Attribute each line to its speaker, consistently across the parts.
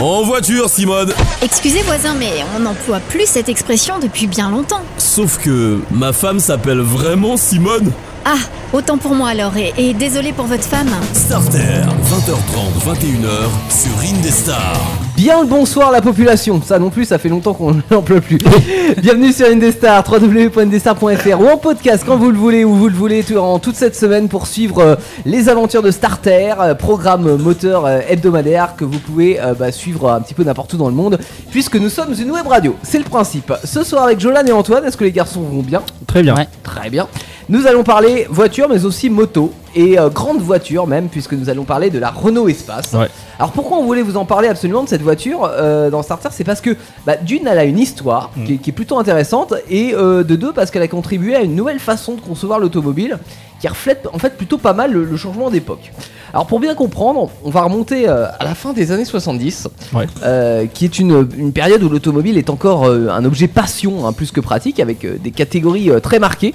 Speaker 1: En voiture, Simone
Speaker 2: Excusez voisin, mais on n'emploie plus cette expression depuis bien longtemps.
Speaker 1: Sauf que ma femme s'appelle vraiment Simone
Speaker 2: Ah, autant pour moi alors, et, et désolé pour votre femme.
Speaker 1: Starter, 20h30, 21h, sur Indestar.
Speaker 3: Bien le bonsoir la population, ça non plus ça fait longtemps qu'on n'en peut plus. Bienvenue sur Indestar, www.indestar.fr ou en podcast quand vous le voulez, où vous le voulez, durant toute cette semaine pour suivre euh, les aventures de Starter, euh, programme moteur euh, hebdomadaire que vous pouvez euh, bah, suivre un petit peu n'importe où dans le monde, puisque nous sommes une web radio, c'est le principe. Ce soir avec Jolan et Antoine, est-ce que les garçons vont bien?
Speaker 4: Très bien.
Speaker 3: Très bien. Nous allons parler voiture, mais aussi moto et euh, grande voiture même, puisque nous allons parler de la Renault Espace.
Speaker 4: Ouais.
Speaker 3: Alors pourquoi on voulait vous en parler absolument de cette voiture euh, dans Starter? C'est parce que bah, d'une, elle a une histoire
Speaker 4: Mm.
Speaker 3: qui, est- qui est plutôt intéressante, et euh, de deux, parce qu'elle a contribué à une nouvelle façon de concevoir l'automobile qui reflète en fait plutôt pas mal le, le changement d'époque. Alors pour bien comprendre, on va remonter euh, à la fin des années 70,
Speaker 4: Ouais.
Speaker 3: euh, qui est une, une période où l'automobile est encore euh, un objet passion hein, plus que pratique, avec des catégories très marquées.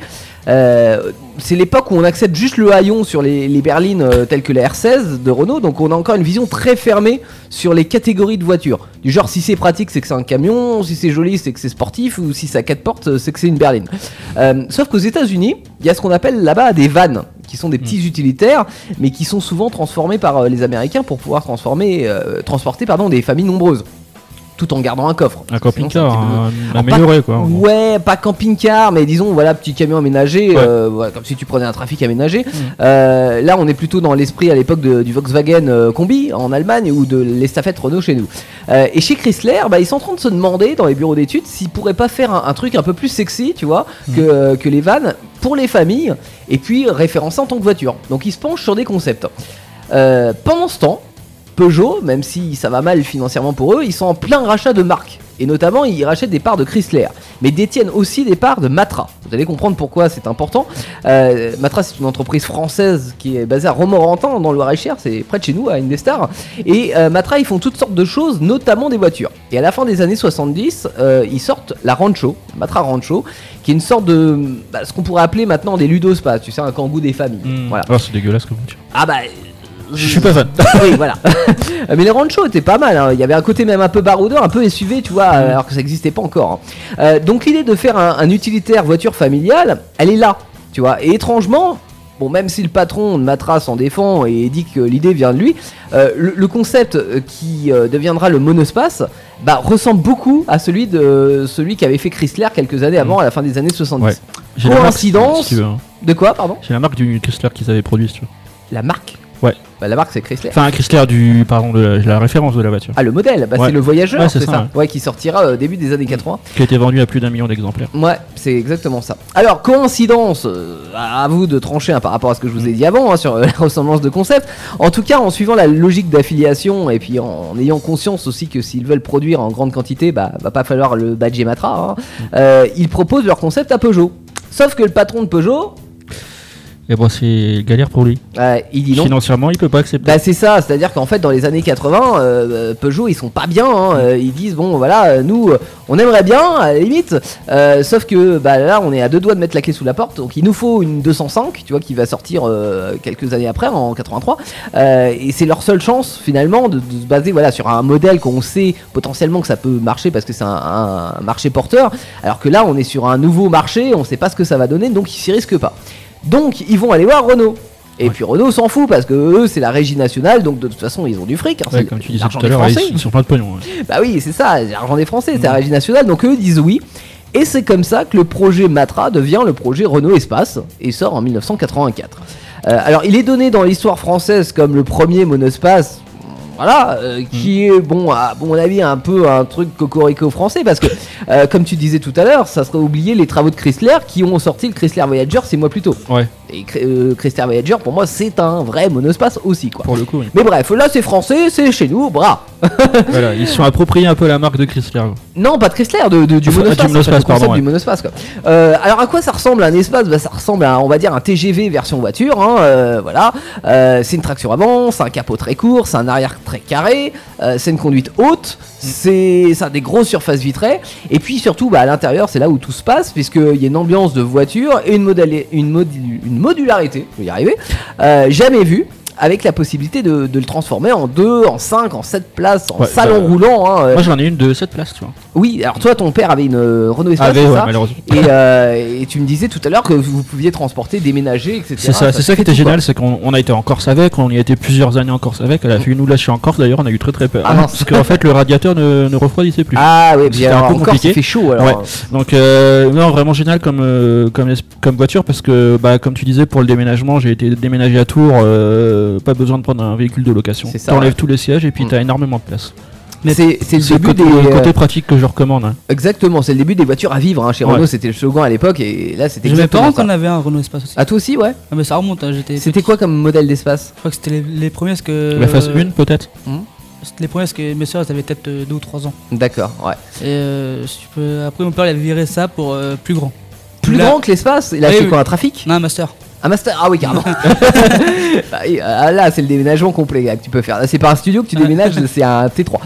Speaker 3: C'est l'époque où on accepte juste le haillon sur les, les berlines telles que la R16 de Renault, donc on a encore une vision très fermée sur les catégories de voitures. Du genre, si c'est pratique, c'est que c'est un camion, si c'est joli, c'est que c'est sportif, ou si ça a quatre portes, c'est que c'est une berline. Sauf qu'aux États-Unis, il y a ce qu'on appelle là-bas des vannes, qui sont des petits utilitaires, mais qui sont souvent transformés par euh, les Américains pour pouvoir transformer, euh, transporter pardon, des familles nombreuses, tout en gardant un coffre.
Speaker 4: Un camping-car
Speaker 3: peu-
Speaker 4: amélioré quoi. en gros.
Speaker 3: Ouais, pas camping-car, mais disons, voilà, petit camion aménagé,
Speaker 4: Ouais.
Speaker 3: euh, voilà, comme si tu prenais un trafic aménagé. Euh, là, on est plutôt dans l'esprit à l'époque du Volkswagen euh, Combi en Allemagne ou de l'estafette Renault chez nous. Et chez Chrysler, bah, ils sont en train de se demander dans les bureaux d'études s'ils pourraient pas faire un, un truc un peu plus sexy, tu vois, que, que les vannes pour les familles et puis référencé en tant que voiture. Donc ils se penchent sur des concepts. Euh, pendant ce temps, Peugeot, même si ça va mal financièrement pour eux, ils sont en plein rachat de marques. Et notamment, ils rachètent des parts de Chrysler, mais détiennent aussi des parts de Matra. Vous allez comprendre pourquoi c'est important. Euh, Matra, c'est une entreprise française qui est basée à Romorantin, dans le Loir-et-Cher, c'est près de chez nous, à Indestar. Et euh, Matra, ils font toutes sortes de choses, notamment des voitures. Et à la fin des années 70, euh, ils sortent la Rancho, Matra Rancho, qui est une sorte de. bah, ce qu'on pourrait appeler maintenant des ludospas, tu sais, un kangou des familles.
Speaker 4: Hmm.
Speaker 3: Voilà.
Speaker 4: Oh, c'est dégueulasse comme voiture.
Speaker 3: Ah bah.
Speaker 4: Je suis pas fan.
Speaker 3: oui, voilà. Mais les Rancho étaient pas mal. hein. Il y avait un côté même un peu baroudeur, un peu SUV, tu vois, euh, alors que ça n'existait pas encore. hein. Euh, donc l'idée de faire un, un utilitaire voiture familiale, elle est là, tu vois. Et étrangement, bon, même si le patron de Matra s'en défend et dit que l'idée vient de lui, euh, le, le concept euh, qui euh, deviendra le monospace, bah, ressemble beaucoup à celui de celui qu'avait fait Chrysler quelques années avant, à la fin des années 70.
Speaker 4: Ouais. La marque,
Speaker 3: Coïncidence
Speaker 4: si hein.
Speaker 3: De quoi, pardon?
Speaker 4: J'ai la marque du Chrysler qu'ils avaient produit, si tu veux.
Speaker 3: La marque?
Speaker 4: Ouais.
Speaker 3: Bah, la marque c'est Chrysler.
Speaker 4: Enfin, un Chrysler du. Pardon, de la, référence de la voiture.
Speaker 3: Ah le modèle, bah,
Speaker 4: Ouais.
Speaker 3: c'est le voyageur,
Speaker 4: Ouais,
Speaker 3: c'est ça,
Speaker 4: ça,
Speaker 3: ouais. qui sortira au début des années 80.
Speaker 4: Qui a été vendu à plus d'un million d'exemplaires.
Speaker 3: Ouais, c'est exactement ça. Alors, coïncidence, euh, à vous de trancher hein, par rapport à ce que je vous ai dit avant hein, sur euh, la ressemblance de concept. En tout cas, en suivant la logique d'affiliation et puis en ayant conscience aussi que s'ils veulent produire en grande quantité, bah va pas falloir le badger Matra. hein, euh, ils proposent leur concept à Peugeot. Sauf que le patron de Peugeot,
Speaker 4: Et bon, c'est galère pour lui.
Speaker 3: euh, il dit non.
Speaker 4: Financièrement, il peut pas accepter.
Speaker 3: Bah c'est ça, c'est-à-dire qu'en fait dans les années 80, euh, Peugeot ils sont pas bien, hein, euh, ils disent bon voilà euh, nous euh, on aimerait bien à la limite, euh, sauf que bah là on est à deux doigts de mettre la clé sous la porte, donc il nous faut une 205, tu vois qui va sortir euh, quelques années après en 83, euh, et c'est leur seule chance finalement de, de se baser voilà sur un modèle qu'on sait potentiellement que ça peut marcher parce que c'est un, un marché porteur, alors que là on est sur un nouveau marché, on sait pas ce que ça va donner, donc ils s'y risquent pas. Donc ils vont aller voir Renault. Et
Speaker 4: Ouais.
Speaker 3: puis Renault s'en fout parce que eux c'est la régie nationale donc de toute façon ils ont du fric. hein,
Speaker 4: Ouais, comme tu disais tout à l'heure, ils sont plein de pognon. ouais.
Speaker 3: Bah oui c'est ça, l'argent des Français, c'est la
Speaker 4: Mhm.
Speaker 3: régie nationale donc eux disent oui. Et c'est comme ça que le projet Matra devient le projet Renault Espace et sort en 1984. Euh, alors il est donné dans l'histoire française comme le premier monospace. Voilà, euh, qui est bon à mon avis un peu un truc cocorico français parce que euh, comme tu disais tout à l'heure, ça serait oublier les travaux de Chrysler qui ont sorti le Chrysler Voyager six mois plus tôt.
Speaker 4: Ouais,
Speaker 3: Et euh, Chrysler Voyager pour moi c'est un vrai monospace aussi quoi.
Speaker 4: pour le coup, oui.
Speaker 3: Mais bref, là c'est français, c'est chez nous, bras.
Speaker 4: voilà, ils se sont appropriés un peu la marque de Chrysler.
Speaker 3: Non, pas de Chrysler, de, de- du monospace.
Speaker 4: du monospace, pardon, ouais.
Speaker 3: du monospace, quoi. Euh, alors à quoi ça ressemble un espace? Bah, Ça ressemble à, on va dire, un TGV version voiture. hein, euh, voilà. Euh, c'est une traction avant, c'est un capot très court, c'est un arrière très carré, c'est une conduite haute, c'est ça des grosses surfaces vitrées. Et puis surtout, bah, à l'intérieur, c'est là où tout se passe, puisqu'il y a une ambiance de voiture et une, modali- une, modi- une modularité, je vais y arriver, euh, jamais vue. avec la possibilité de, de le transformer en 2, en 5, en 7 places, en
Speaker 4: Ouais,
Speaker 3: salon
Speaker 4: bah,
Speaker 3: roulant. hein, euh.
Speaker 4: Moi j'en ai une de 7 places, tu vois.
Speaker 3: Oui, alors toi, ton père avait une euh, Renault Espace,
Speaker 4: Avait,
Speaker 3: c'est
Speaker 4: ouais,
Speaker 3: ça
Speaker 4: malheureusement.
Speaker 3: et, euh, et tu me disais tout à l'heure que vous pouviez transporter, déménager, etc.
Speaker 4: C'est ça, c'est ça qui était
Speaker 3: tout,
Speaker 4: génial, c'est qu'on on a été en Corse avec, on y a été plusieurs années en Corse avec, elle a fait une ou lâcher en Corse d'ailleurs, on a eu très très peur.
Speaker 3: Ah,
Speaker 4: parce qu'en fait le radiateur ne, ne refroidissait plus.
Speaker 3: Ah oui, bien
Speaker 4: un peu
Speaker 3: encore,
Speaker 4: compliqué.
Speaker 3: il fait chaud alors.
Speaker 4: Ouais. Donc euh, non, vraiment génial comme, euh, comme, voiture parce que bah, comme tu disais pour le déménagement, j'ai été déménagé à Tours, pas besoin de prendre un véhicule de location.
Speaker 3: C'est ça,
Speaker 4: T'enlèves
Speaker 3: ouais.
Speaker 4: tous les sièges et puis
Speaker 3: Mm.
Speaker 4: t'as énormément de place.
Speaker 3: Mais c'est c'est le début
Speaker 4: côté,
Speaker 3: des.
Speaker 4: le côté
Speaker 3: euh,
Speaker 4: pratique que je recommande. hein.
Speaker 3: Exactement, c'est le début des voitures à vivre. hein. Chez
Speaker 4: Ouais.
Speaker 3: Renault, c'était le slogan à l'époque et là, c'était
Speaker 5: mes parents qu'on avait un Renault Espace aussi.
Speaker 3: Ah, toi aussi, ouais
Speaker 5: Ah, mais ça remonte, hein, j'étais.
Speaker 3: C'était
Speaker 5: petit.
Speaker 3: quoi comme modèle d'espace?
Speaker 5: Je crois que c'était les, les premiers parce que.
Speaker 4: La phase
Speaker 5: euh,
Speaker 4: 1 peut-être?
Speaker 5: C'était les premiers parce que mes soeurs elles avaient peut-être 2 ou 3 ans.
Speaker 3: D'accord, ouais.
Speaker 5: Et euh, peux- après mon père il avait viré ça pour euh, plus grand.
Speaker 3: Plus
Speaker 5: Là-
Speaker 3: grand que l'espace? Il a
Speaker 5: oui.
Speaker 3: quoi Un trafic?
Speaker 5: Non, un master.
Speaker 3: Un master Ah oui, carrément. Ah oui, ah, là, c'est le déménagement complet que tu peux faire. Là, c'est pas un studio que tu déménages, c'est un T3.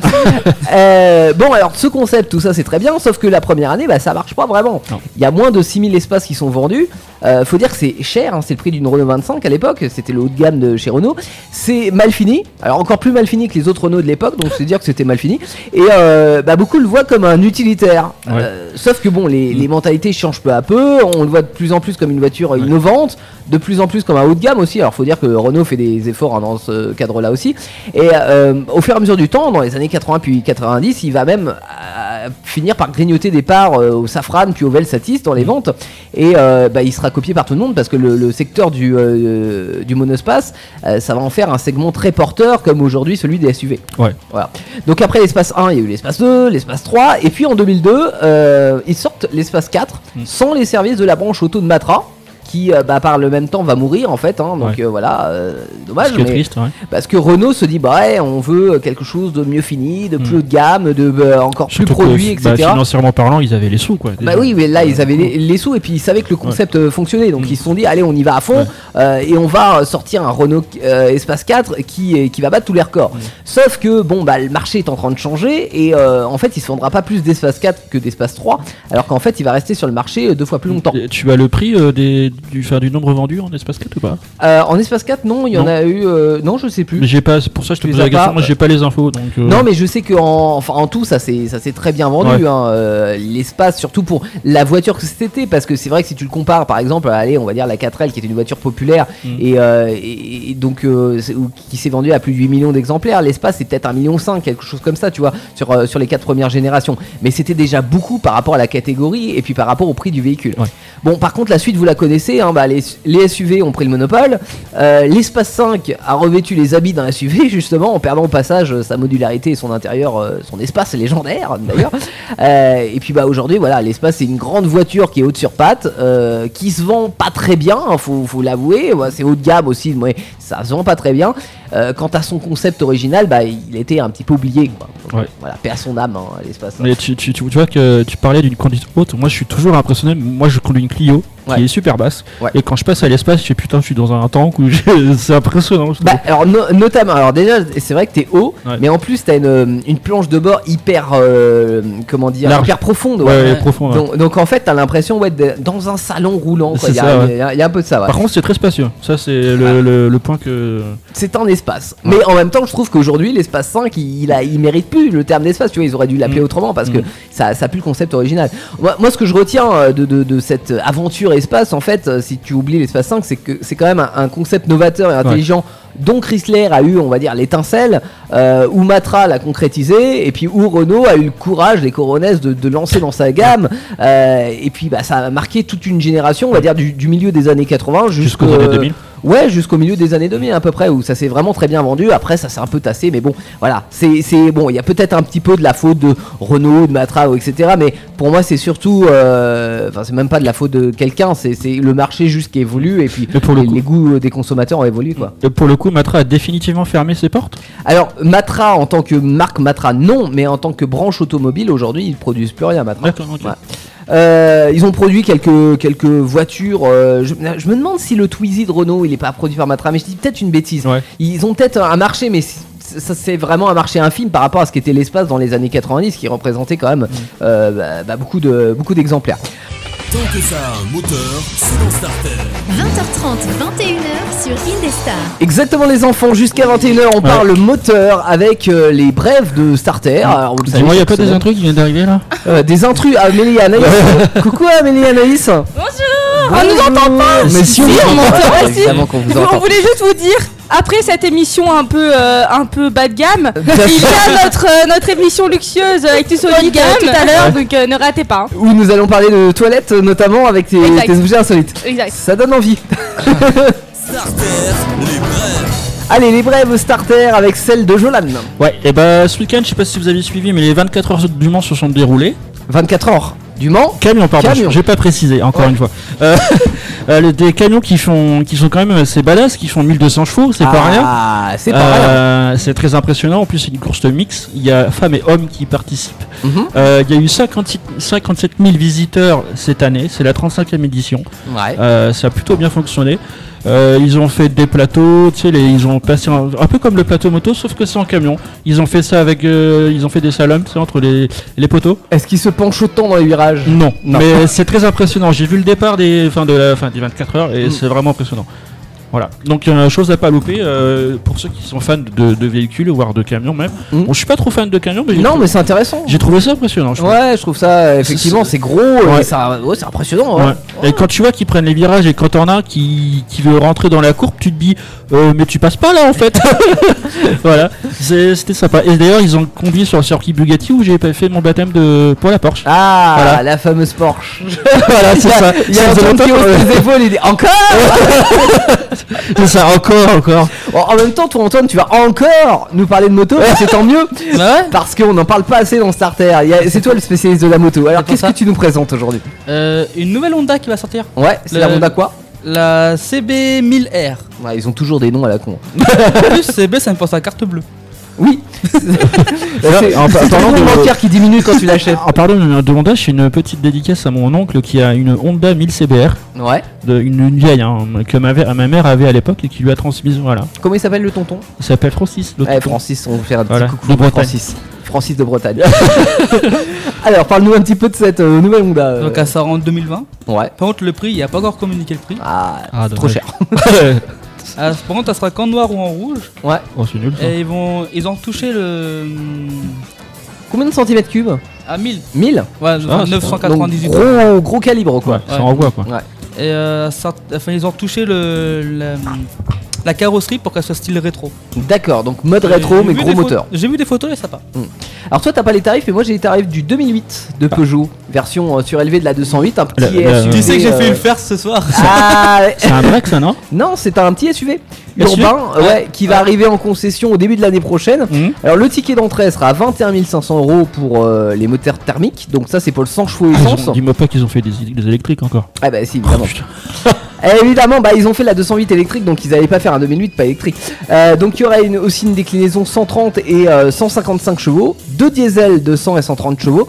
Speaker 3: Euh, bon, alors, ce concept, tout ça, c'est très bien, sauf que la première année, bah, ça marche pas vraiment. Il y a moins de 6000 espaces qui sont vendus. Euh, faut dire que c'est cher, hein, c'est le prix d'une Renault 25 à l'époque, c'était le haut de gamme de chez Renault. C'est mal fini, alors encore plus mal fini que les autres Renault de l'époque, donc c'est dire que c'était mal fini. Et euh, bah, beaucoup le voient comme un utilitaire.
Speaker 4: Ouais.
Speaker 3: Euh, sauf que bon, les, les mentalités changent peu à peu, on le voit de plus en plus comme une voiture innovante, de plus en plus comme un haut de gamme aussi. Alors faut dire que Renault fait des efforts hein, dans ce cadre-là aussi. Et euh, au fur et à mesure du temps, dans les années 80 puis 90, il va même euh, finir par grignoter des parts euh, au Safran puis au Velsatis dans les ventes. Et bah, il sera copié par tout le monde parce que le, le secteur du, du monospace, ça va en faire un segment très porteur comme aujourd'hui celui des SUV.
Speaker 4: Ouais.
Speaker 3: Voilà. Donc après l'espace 1, il y a eu l'espace 2, l'espace 3, et puis en 2002, euh, ils sortent l'espace 4
Speaker 4: Mm.
Speaker 3: sans les services de la branche auto de Matra. Qui euh, bah, par le même temps va mourir en fait, hein, donc
Speaker 4: Ouais.
Speaker 3: euh, voilà, euh, dommage. Mais-
Speaker 4: triste, ouais.
Speaker 3: parce que Renault se dit bah ouais, on veut quelque chose de mieux fini, de plus
Speaker 4: Mm.
Speaker 3: haut de gamme, de euh, encore plus
Speaker 4: que,
Speaker 3: produit,
Speaker 4: bah,
Speaker 3: etc.
Speaker 4: financièrement parlant, ils avaient les sous quoi.
Speaker 3: Bah oui, mais là ils avaient les, les sous et puis ils savaient que le concept euh, fonctionnait, donc
Speaker 4: Mm.
Speaker 3: ils se sont dit allez on y va à fond euh, et on va euh, sortir un Renault euh, Espace 4 qui, qui va battre tous les records.
Speaker 4: Mm.
Speaker 3: Sauf que bon bah le marché est en train de changer et euh, en fait il se vendra pas plus d'Espace 4 que d'Espace 3, alors qu'en fait il va rester sur le marché euh, deux fois plus longtemps.
Speaker 4: Tu as le prix euh, des, du, enfin, du nombre vendu en espace 4 ou pas
Speaker 3: Euh, en Espace 4 non, il y en a eu euh, non je sais plus.
Speaker 4: Mais j'ai pas, pour ça je te pose la question.
Speaker 3: pas
Speaker 4: Moi, j'ai pas les infos. Donc, euh,
Speaker 3: Non mais je sais que en, enfin, en tout ça s'est très bien vendu
Speaker 4: Ouais.
Speaker 3: hein, euh, l'espace surtout pour la voiture que c'était parce que c'est vrai que si tu le compares par exemple à allez on va dire la 4L qui était une voiture populaire
Speaker 4: Mm.
Speaker 3: et, euh, et- et donc euh, qui s'est vendue à plus de 8 millions d'exemplaires l'espace c'est peut-être 1 million 5 quelque chose comme ça tu vois sur euh, sur les quatre premières générations mais c'était déjà beaucoup par rapport à la catégorie et puis par rapport au prix du véhicule.
Speaker 4: Ouais.
Speaker 3: Bon par contre la suite vous la connaissez hein, bah, les, les SUV ont pris le monopole euh, l'espace 5 a revêtu les habits d'un SUV justement en perdant au passage euh, sa modularité et son intérieur, euh, son espace légendaire d'ailleurs. Euh, et puis bah aujourd'hui voilà l'espace c'est une grande voiture qui est haute sur pattes, qui se vend pas très bien, hein, faut, faut l'avouer. Ouais, c'est haut de gamme aussi, mais ça se vend pas très bien. Quant à son concept original, bah il était un petit peu oublié. Quoi. Donc,
Speaker 4: Ouais.
Speaker 3: Voilà, paix à son âme hein, l'espace.
Speaker 4: Mais tu- tu vois que tu parlais d'une conduite haute. Moi, je suis toujours impressionné. Moi, je conduis une Clio
Speaker 3: Ouais.
Speaker 4: qui est super basse.
Speaker 3: Ouais.
Speaker 4: Et quand je passe à l'espace, je fais putain, je suis dans un tank où j'ai- c'est impressionnant.
Speaker 3: Bah, alors no- notamment, alors déjà c'est vrai que t'es haut,
Speaker 4: Ouais.
Speaker 3: mais en plus t'as une, une planche de bord hyper, euh, comment dire,
Speaker 4: Large.
Speaker 3: hyper profonde.
Speaker 4: profond.
Speaker 3: Donc, donc en fait t'as l'impression ouais, d'être dans un salon roulant. Il y, y a- y a un peu de ça.
Speaker 4: Par contre, c'est très spacieux. Ça, c'est le,
Speaker 3: Voilà.
Speaker 4: le, le point que.
Speaker 3: C'est un espace. Mais en même temps je trouve qu'aujourd'hui l'espace 5 il, il a, il mérite plus le terme d'espace. Tu vois ils auraient dû l'appeler
Speaker 4: Mm.
Speaker 3: autrement parce que
Speaker 4: Mm.
Speaker 3: ça, ça pue le concept original. Moi, moi, ce que je retiens euh, de, de- de cette aventure espace en fait, euh, si tu oublies l'espace 5, c'est que c'est quand même un, un concept novateur et intelligent. dont Chrysler a eu, on va dire, l'étincelle, euh, où Matra l'a concrétisé, et puis où Renault a eu le courage, les coronesses, de, de lancer dans sa gamme. Euh, et puis bah, ça a marqué toute une génération, on va dire, du, du milieu des années 80
Speaker 4: Jusqu'aux
Speaker 3: jusqu'au-
Speaker 4: années 2000.
Speaker 3: Ouais, jusqu'au milieu des années 2000 à peu près, où ça s'est vraiment très bien vendu. Après, ça s'est un peu tassé, mais bon, voilà. C'est, bon, il y a peut-être un petit peu de la faute de Renault, de Matra, etc. Mais pour moi, c'est surtout, euh, enfin, c'est même pas de la faute de quelqu'un. C'est, le marché juste qui évolue, et puis
Speaker 4: Et pour le
Speaker 3: les,
Speaker 4: coup-
Speaker 3: les goûts des consommateurs ont évolué, quoi.
Speaker 4: Et pour le coup, Matra a définitivement fermé ses portes?
Speaker 3: Alors, Matra en tant que marque Matra, non, mais en tant que branche automobile, aujourd'hui, ils produisent plus rien, Matra. Ouais. Euh, ils ont produit quelques, quelques voitures. euh, je, je me demande si le Twizy de Renault il est pas produit par Matra, mais je dis peut-être une bêtise.
Speaker 4: Ouais.
Speaker 3: Ils ont peut-être un marché, mais c- ça c'est vraiment un marché infime par rapport à ce qu'était l'espace dans les années 90, qui représentait quand même euh, bah, bah, beaucoup de beaucoup d'exemplaires.
Speaker 1: Tant que ça a un moteur, c'est dans Starter.
Speaker 2: 20h30, 21h sur Indestar.
Speaker 3: Exactement les enfants, jusqu'à 21h on parle moteur avec euh, les brèves de Starter.
Speaker 4: Dis-moi, y a
Speaker 3: chaque
Speaker 4: pas des intrus qui viennent d'arriver là
Speaker 3: Euh, des intrus, Amélie et Anaïs. Coucou Amélie et Anaïs.
Speaker 6: Bonjour On nous entend pas
Speaker 3: Mais si on,
Speaker 6: on
Speaker 3: entend, évidemment qu'on vous
Speaker 6: On
Speaker 3: entend.
Speaker 6: voulait juste vous dire, après cette émission un peu, euh, un peu bas de gamme, il y a notre, euh, notre émission luxueuse avec tout solide euh, tout à l'heure, donc euh, ne ratez pas. hein.
Speaker 3: Où nous allons parler de toilettes notamment avec tes,
Speaker 6: Exact.
Speaker 3: tes objets insolites.
Speaker 6: Exact.
Speaker 3: Ça donne envie.
Speaker 1: Starter, les brèves.
Speaker 3: Allez, les brèves starter avec celle de Jolan.
Speaker 4: Ouais, et bah ce week-end, je sais pas si vous avez suivi, mais les 24 heures du Mans se sont déroulées.
Speaker 3: 24 heures. Du Mans
Speaker 4: Camion, pardon, j'ai pas précisé, encore
Speaker 3: Ouais.
Speaker 4: une fois. Euh, euh, des camions qui, font, qui sont quand même assez badass, qui font 1200 chevaux, c'est pas rien.
Speaker 3: Ah, c'est rien.
Speaker 4: Euh, c'est très impressionnant. En plus, c'est une course de mix. Il y a femmes et hommes qui participent.
Speaker 3: Mhm.
Speaker 4: Il y a eu 56 57 000 visiteurs cette année. C'est la 35e édition.
Speaker 3: Ouais.
Speaker 4: Ça a plutôt bien fonctionné. Euh, ils ont fait des plateaux, tu sais, les- ils ont passé un, un peu comme le plateau moto, sauf que c'est en camion. Ils ont fait ça avec, euh, ils ont fait des slaloms, sais, entre les, les poteaux.
Speaker 3: Est-ce qu'il se penche autant dans les virages?
Speaker 4: Non,
Speaker 3: Non.
Speaker 4: mais c'est très impressionnant. J'ai vu le départ des, enfin de la, fin, des 24 heures et
Speaker 3: Mm.
Speaker 4: c'est vraiment impressionnant. Voilà. Donc euh, chose à pas louper euh, pour ceux qui sont fans de, de véhicules voire de camions même.
Speaker 3: Mm.
Speaker 4: Bon, je suis pas trop fan de camions, mais
Speaker 3: Non, mais c'est intéressant.
Speaker 4: j'ai trouvé ça impressionnant. je trouve.
Speaker 3: Ouais, je trouve ça effectivement, c'est gros,
Speaker 4: Ouais.
Speaker 3: et ça, ouais, c'est impressionnant.
Speaker 4: Ouais. Et quand tu vois qu'ils prennent les virages et quand t'en as un qui, qui veut rentrer dans la courbe, tu te dis euh, mais tu passes pas là en fait. voilà, c'était sympa. Et d'ailleurs ils ont conduit sur le circuit Bugatti où j'ai pas fait mon baptême de pour la Porsche.
Speaker 3: Ah,
Speaker 4: Voilà.
Speaker 3: la fameuse Porsche.
Speaker 4: voilà, c'est ça.
Speaker 3: Il y a un qui
Speaker 4: longtemps,
Speaker 3: hausse
Speaker 4: ouais.
Speaker 3: les épaules, il dit encore
Speaker 4: C'est ça, encore, encore.
Speaker 3: En même temps, toi Antoine, tu vas encore nous parler de moto, et c'est tant mieux,
Speaker 5: Bah ouais.
Speaker 3: parce qu'on n'en parle pas assez dans Starter. C'est toi le spécialiste de la moto. Alors qu'est-ce que tu nous présentes aujourd'hui?
Speaker 5: Euh, une nouvelle Honda qui va sortir.
Speaker 3: Ouais, c'est
Speaker 5: Le-
Speaker 3: la Honda quoi?
Speaker 5: La CB1000R.
Speaker 3: Ouais, ils ont toujours des noms à la con.
Speaker 5: En plus, CB, ça me pense à carte bleue.
Speaker 3: Oui. c'est
Speaker 4: en parlant de-
Speaker 3: bancaire qui diminue quand tu l'achètes.
Speaker 4: En parlant de Honda, je fais une petite dédicace à mon oncle qui a une Honda 1000 CBR,
Speaker 3: Ouais.
Speaker 4: de, une, une vieille hein, que ma, mère avait à l'époque et qui lui a transmise. Voilà,
Speaker 3: Comment il s'appelle le tonton?
Speaker 4: Il s'appelle Francis. le
Speaker 3: Ouais,
Speaker 4: tonton.
Speaker 3: Francis, on va faire un petit
Speaker 4: Voilà,
Speaker 3: coucou
Speaker 4: de
Speaker 3: à
Speaker 4: Bretagne.
Speaker 3: Francis. Francis de Bretagne. Alors, parle-nous un petit peu de cette euh, nouvelle Honda. euh.
Speaker 5: Donc, elle sort en 2020.
Speaker 3: Ouais.
Speaker 5: Par contre, le prix, il n'y a pas encore communiqué le prix.
Speaker 3: Ah,
Speaker 4: Ah,
Speaker 3: trop cher.
Speaker 5: Ah, par contre, elle sera qu'en noir ou en rouge.
Speaker 3: Ouais.
Speaker 4: Oh, c'est nul ça.
Speaker 5: Et ils, vont, ils ont touché le.
Speaker 3: Combien de centimètres cubes
Speaker 5: À 1000.
Speaker 3: 1000
Speaker 5: Ouais,
Speaker 4: Ah, c'est
Speaker 5: 998.
Speaker 3: Donc, gros, gros calibre quoi.
Speaker 4: Ouais, ça
Speaker 5: Ouais.
Speaker 4: envoie quoi.
Speaker 3: Ouais.
Speaker 5: Et euh, ça- enfin, ils ont touché le, la, la carrosserie pour qu'elle soit style rétro.
Speaker 3: D'accord, donc mode rétro mais gros moteur.
Speaker 5: J'ai vu des photos et ça va.
Speaker 3: Alors toi t'as pas les tarifs mais moi j'ai les tarifs du 2008 de Peugeot, version euh, surélevée de la 208, un petit SUV.
Speaker 5: Tu sais que j'ai fait
Speaker 3: euh,
Speaker 5: une farce ce soir.
Speaker 3: Ah.
Speaker 4: C'est un break ça, non?
Speaker 3: Non, c'est un petit SUV
Speaker 4: SUV?
Speaker 3: urbain ouais,
Speaker 5: Ouais.
Speaker 3: qui va arriver en concession au début de l'année prochaine.
Speaker 4: Mhm.
Speaker 3: Alors le ticket d'entrée sera à 21 500 euros pour euh, les moteurs thermiques, donc ça c'est pour le 100 chevaux
Speaker 4: Ils ont-
Speaker 3: essence.
Speaker 4: Dis-moi pas qu'ils ont fait des, des électriques encore.
Speaker 3: Ah bah si
Speaker 4: Oh,
Speaker 3: évidemment.
Speaker 4: putain.
Speaker 3: Eh, évidemment, bah, ils ont fait la 208 électrique, donc ils n'allaient pas faire un 2008 pas électrique. Euh, donc il y aura une- aussi une déclinaison 130 et euh, 155 chevaux, deux diesel de 100 et 130 chevaux.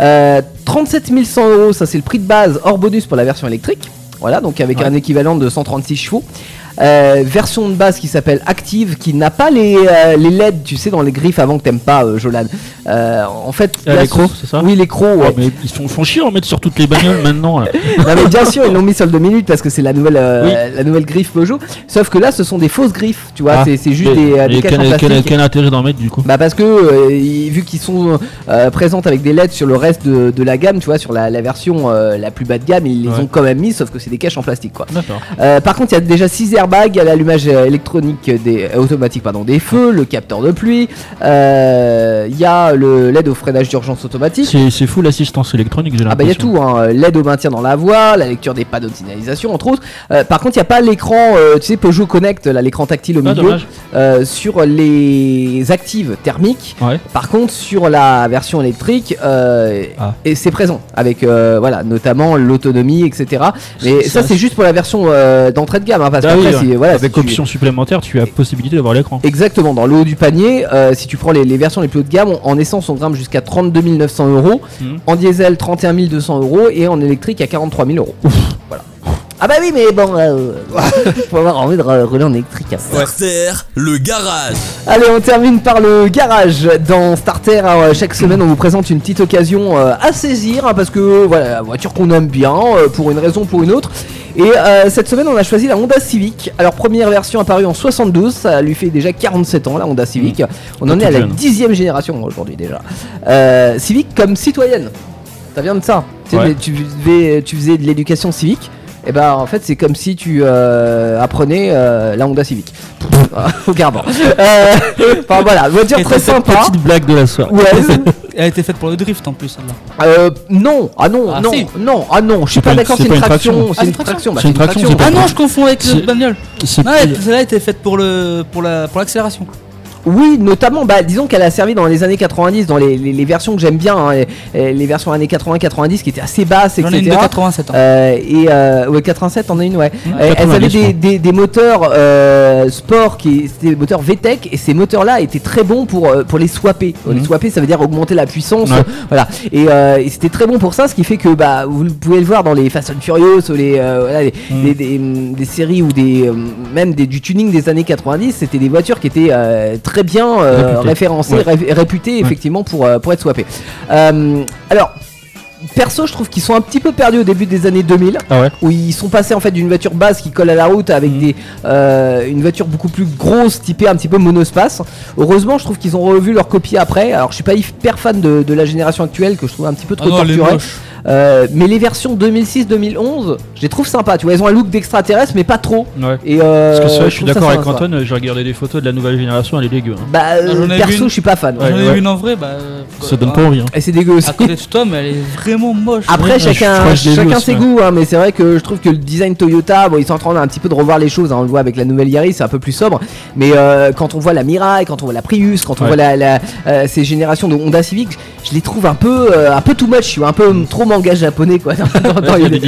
Speaker 3: Euh, 37 100 euros, ça c'est le prix de base hors bonus pour la version électrique. Voilà, donc avec
Speaker 4: Ouais.
Speaker 3: un équivalent de 136 chevaux. Euh, version de base qui s'appelle Active, qui n'a pas les, euh, les LED, tu sais, dans les griffes avant que t'aimes pas, euh, Jolan. Euh, en fait,
Speaker 4: Ah, les crocs,
Speaker 3: ce-
Speaker 4: c'est ça
Speaker 3: Oui, les crocs, ouais.
Speaker 4: Oh, mais ils font, font chier en mettre sur toutes les bagnoles maintenant. Là.
Speaker 3: Non mais bien sûr ils l'ont mis sur le 2 minutes parce que c'est la nouvelle euh, la nouvelle griffe Peugeot. Sauf que là ce sont des fausses griffes, tu vois,
Speaker 4: Ah.
Speaker 3: c'est, c'est juste des, des en
Speaker 4: quel, intérêt d'en mettre du coup
Speaker 3: Bah parce que vu qu'ils sont présentes avec des LED sur le reste de, de la gamme, tu vois, sur la, la version la plus bas de gamme, ils les
Speaker 4: Ouais.
Speaker 3: ont quand même mis, sauf que c'est des caches en plastique quoi. Par contre, il y a déjà 6 y a l'allumage euh, électronique des euh, automatique pardon des feux, le capteur de pluie, euh, il y a LED au freinage d'urgence automatique.
Speaker 4: C'est fou l'assistance électronique, j'ai
Speaker 3: Ah bah il y a tout, hein. l'aide au maintien dans la voie, la lecture des panneaux de signalisation entre autres. Euh, par contre il n'y a pas l'écran, euh, tu sais Peugeot Connect, là l'écran tactile au
Speaker 4: Ah,
Speaker 3: milieu, euh, sur les actives thermiques.
Speaker 4: Ouais.
Speaker 3: Par contre sur la version électrique, euh,
Speaker 4: Ah.
Speaker 3: et c'est présent avec euh, voilà notamment l'autonomie etc. Mais ça
Speaker 4: c'est-
Speaker 3: juste pour la version euh, d'entrée de gamme, hein, parce
Speaker 4: Ah
Speaker 3: qu'après
Speaker 4: ouais.
Speaker 3: si- voilà,
Speaker 4: Avec
Speaker 3: si tu-
Speaker 4: option supplémentaire, tu as possibilité d'avoir l'écran.
Speaker 3: Exactement, dans le haut du panier, euh, si tu prends les, les versions les plus haut de gamme, on- en essence on grimpe jusqu'à 32 900 euros,
Speaker 4: Mhm.
Speaker 3: en diesel 31 200 euros et en électrique à 43 000 euros. Voilà. Ah bah oui, mais bon, euh, faut avoir envie de rouler en électrique. hein.
Speaker 1: Starter, le garage.
Speaker 3: Allez, on termine par le garage. Dans Starter, hein, chaque semaine, on vous présente une petite occasion euh, à saisir hein, parce que voilà, la voiture qu'on aime bien euh, pour une raison ou pour une autre. Et euh, cette semaine, on a choisi la Honda Civic. Alors, première version apparue en 72, ça lui fait déjà 47 ans, la Honda Civic. On en est à la dixième génération aujourd'hui déjà. Euh, Civic comme citoyenne. Ça vient de ça.
Speaker 4: Ouais.
Speaker 3: tu faisais de l'éducation civique. Et ben en fait c'est comme si tu euh, apprenais euh, la Honda Civic. Au carbone. Euh, enfin voilà, voiture
Speaker 5: Et
Speaker 3: très
Speaker 5: t'as cette
Speaker 3: sympa.
Speaker 4: Petite blague de la soirée.
Speaker 3: Ouais.
Speaker 5: Elle a été faite pour le drift en plus, celle-là.
Speaker 3: Euh, non, ah non,
Speaker 5: Ah,
Speaker 3: non,
Speaker 5: si.
Speaker 3: non, ah non, je suis pas d'accord,
Speaker 4: c'est
Speaker 3: une traction,
Speaker 4: traction.
Speaker 3: c'est
Speaker 5: Ah,
Speaker 3: une traction, bah,
Speaker 4: C'est une traction, c'est pas
Speaker 5: Ah non, je confonds avec le bagnole. Non, elle- celle-là a été faite pour le pour la pour l'accélération.
Speaker 3: Oui, notamment, bah, disons qu'elle a servi dans les années 90, dans les, les- les versions que j'aime bien, hein, les, les versions années 80-90 qui étaient assez basses,
Speaker 5: J'en ai une de
Speaker 3: etc.
Speaker 5: 87 ans.
Speaker 3: Euh, et euh, ouais 87 t'en as une ouais.
Speaker 5: Ouais,
Speaker 3: Euh, elles
Speaker 4: 90,
Speaker 3: avaient des, des, des moteurs euh, sport qui c'était des moteurs VTEC et ces moteurs là étaient très bons pour euh, pour les swapper. Les
Speaker 4: Mhm.
Speaker 3: swapper ça veut dire augmenter la puissance
Speaker 4: Ouais.
Speaker 3: voilà et, euh, et c'était très bon pour ça ce qui fait que bah vous pouvez le voir dans les Fast and Furious ou les, euh, voilà,
Speaker 4: Mhm.
Speaker 3: des, des, des séries ou des euh, même des, du tuning des années 90 c'était des voitures qui étaient euh, très bien euh,
Speaker 4: Réputées.
Speaker 3: référencées
Speaker 4: Ouais.
Speaker 3: ré- réputées effectivement pour, euh, pour être swappées. Euh, alors Perso, je trouve qu'ils sont un petit peu perdus au début des années 2000
Speaker 4: Ah ouais
Speaker 3: où ils sont passés en fait d'une voiture basse qui colle à la route avec
Speaker 4: Mhm.
Speaker 3: des euh, une voiture beaucoup plus grosse typée un petit peu monospace. Heureusement, je trouve qu'ils ont revu leur copie après. Alors, je suis pas hyper fan de, de la génération actuelle que je trouve un petit peu trop
Speaker 5: Ah non,
Speaker 3: torturée. Euh, mais les versions 2006-2011, je les trouve sympas. Tu vois, elles ont un look d'extraterrestre, mais pas trop.
Speaker 4: Ouais.
Speaker 3: Et euh,
Speaker 4: Parce que ça, je suis d'accord avec. Antoine, j'ai regardé des photos de la nouvelle génération, elle est dégueu. hein.
Speaker 3: Bah, euh,
Speaker 5: vu
Speaker 3: perso,
Speaker 5: une.
Speaker 3: je suis pas fan.
Speaker 4: Ouais,
Speaker 5: J'en ai
Speaker 4: ouais.
Speaker 5: vu une en vrai, bah.
Speaker 4: Ça donne pas envie. hein.
Speaker 3: Et c'est dégueu aussi.
Speaker 5: À côté de Tom, elle est vraiment moche.
Speaker 3: Après, chacun, chacun ses goûts, hein, mais c'est vrai que je trouve que le design Toyota, bon, ils sont en train un petit peu de revoir les choses. hein, on le voit avec la nouvelle Yaris, c'est un peu plus sobre. Mais euh, quand on voit la Mirai, quand on voit la Prius, quand on
Speaker 4: Ouais.
Speaker 3: voit la, la- euh, ces générations de Honda Civic, je les trouve un peu, euh, un peu too much. Je suis un peu trop manga japonais, quoi. dans- dans-
Speaker 4: Ouais,
Speaker 3: les-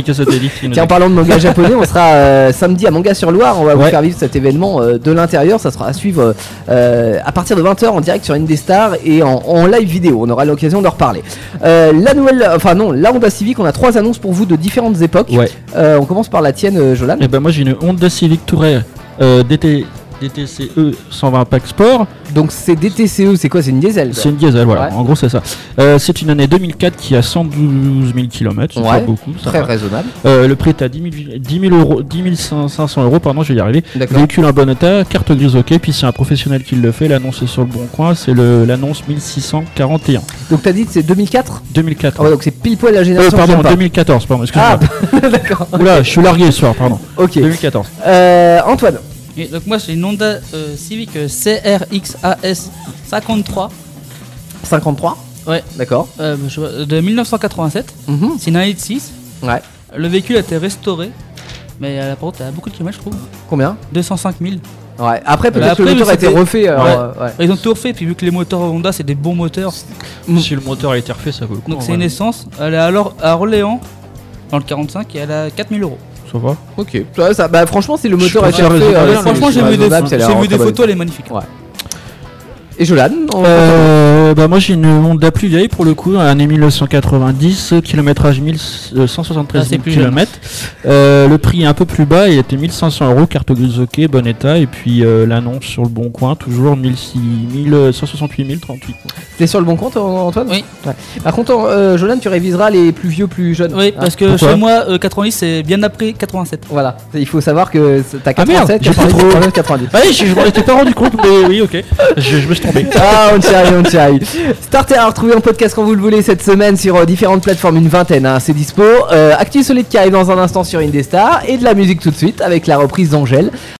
Speaker 3: Tiens, en parlant de manga japonais, on sera euh, samedi à Manga sur Loire. On va vous faire vivre cet événement euh, de l'intérieur. Ça sera à suivre euh, à partir de 20h en direct sur Indestar et en, en live vidéo. On aura l'occasion d'en reparler. La nouvelle, enfin non, la Honda Civic, on a trois annonces pour vous de différentes époques.
Speaker 4: Ouais.
Speaker 3: On commence par la tienne, Jolan.
Speaker 4: Et ben moi j'ai une Honda Civic Tourer DT, DTCE 120 Pack Sport.
Speaker 3: Donc c'est DTCE, c'est quoi? C'est une diesel.
Speaker 4: C'est une diesel, voilà.
Speaker 3: Ouais.
Speaker 4: En gros c'est ça. Euh, c'est une année 2004 qui a 112 000 km. C'est
Speaker 3: Ouais.
Speaker 4: pas beaucoup. ça
Speaker 3: Très
Speaker 4: va.
Speaker 3: raisonnable.
Speaker 4: Euh, le prix est à 10 000, 10 000 euros, 10 500 euros, pardon, je vais y arriver. Véhicule en bon état, carte grise ok, puis c'est un professionnel qui le fait, l'annonce est sur le bon coin, c'est l'annonce 1641.
Speaker 3: Donc t'as dit que c'est 2004
Speaker 4: 2004.
Speaker 3: Ah ouais, donc c'est pile poil la
Speaker 4: Euh,
Speaker 3: génération.
Speaker 4: pardon,
Speaker 3: j'aime pas.
Speaker 4: 2014, pardon,
Speaker 3: Ah,
Speaker 4: excuse-moi.
Speaker 3: d'accord.
Speaker 4: Oula, je suis largué ce soir, pardon.
Speaker 3: Ok.
Speaker 4: 2014.
Speaker 3: Euh, Antoine.
Speaker 5: Et donc moi j'ai une Honda euh, Civic euh, CRXAS 53
Speaker 3: 53.
Speaker 5: Ouais.
Speaker 3: D'accord.
Speaker 5: euh, je vois, de 1987.
Speaker 3: Mhm.
Speaker 5: C'est une année de 6.
Speaker 3: Ouais.
Speaker 5: Le véhicule a été restauré. Mais euh, par contre, elle a beaucoup de kilomètres, je trouve.
Speaker 3: Combien?
Speaker 5: 205 000.
Speaker 3: Ouais. Après peut-être
Speaker 5: Après,
Speaker 3: que le moteur a été
Speaker 5: c'était-
Speaker 3: refait. alors,
Speaker 5: Ouais.
Speaker 3: euh, ouais.
Speaker 5: Ils ont tout refait, puis vu que les moteurs Honda, c'est des bons moteurs.
Speaker 3: Mm.
Speaker 4: Si le moteur a été refait, ça vaut le coup.
Speaker 5: Donc
Speaker 4: en
Speaker 5: c'est
Speaker 4: vrai.
Speaker 5: une essence. Elle est alors à Orléans, dans le 45, et elle a 4000 euros.
Speaker 3: Ok. Ça, ça- bah, franchement, si le moteur
Speaker 4: pas sûr,
Speaker 3: euh, c'est-
Speaker 5: Franchement,
Speaker 3: c'est
Speaker 5: j'ai vu des, j'ai vu photos, elle est magnifique.
Speaker 3: Ouais. Et Jolan
Speaker 4: Euh, bah moi j'ai une Honda plus vieille pour le coup, année 1990, kilométrage 1173
Speaker 5: Ah, c'est
Speaker 4: 000
Speaker 5: plus jeune.
Speaker 4: km. Euh, le prix est un peu plus bas, il était 1500 euros, carte grise ok, bon état, et puis euh, l'annonce sur le bon coin, toujours 1600 1168 038.
Speaker 3: T'es sur le bon compte, Antoine
Speaker 5: Oui.
Speaker 3: Ouais. Par contre, euh, Jolan, tu réviseras les plus vieux, plus jeunes.
Speaker 5: Oui,
Speaker 3: Hein
Speaker 5: parce que
Speaker 4: Pourquoi
Speaker 5: chez moi, euh, 90, c'est bien après 87.
Speaker 3: Voilà. Il faut savoir que t'as
Speaker 4: Ah, merde,
Speaker 3: 87,
Speaker 4: j'ai pas
Speaker 3: 90,
Speaker 4: trop.
Speaker 3: 89, 90.
Speaker 4: Ah oui, je, je m'en étais pas rendu compte, mais oui, ok, je, je me suis
Speaker 3: Ah, on t'y arrive, on t'y arrive. Starter à retrouver en podcast quand vous le voulez cette semaine sur euh, différentes plateformes, une vingtaine, hein, c'est dispo. Euh, Actu qui arrive dans un instant sur Indestar et de la musique tout de suite avec la reprise d'Angèle.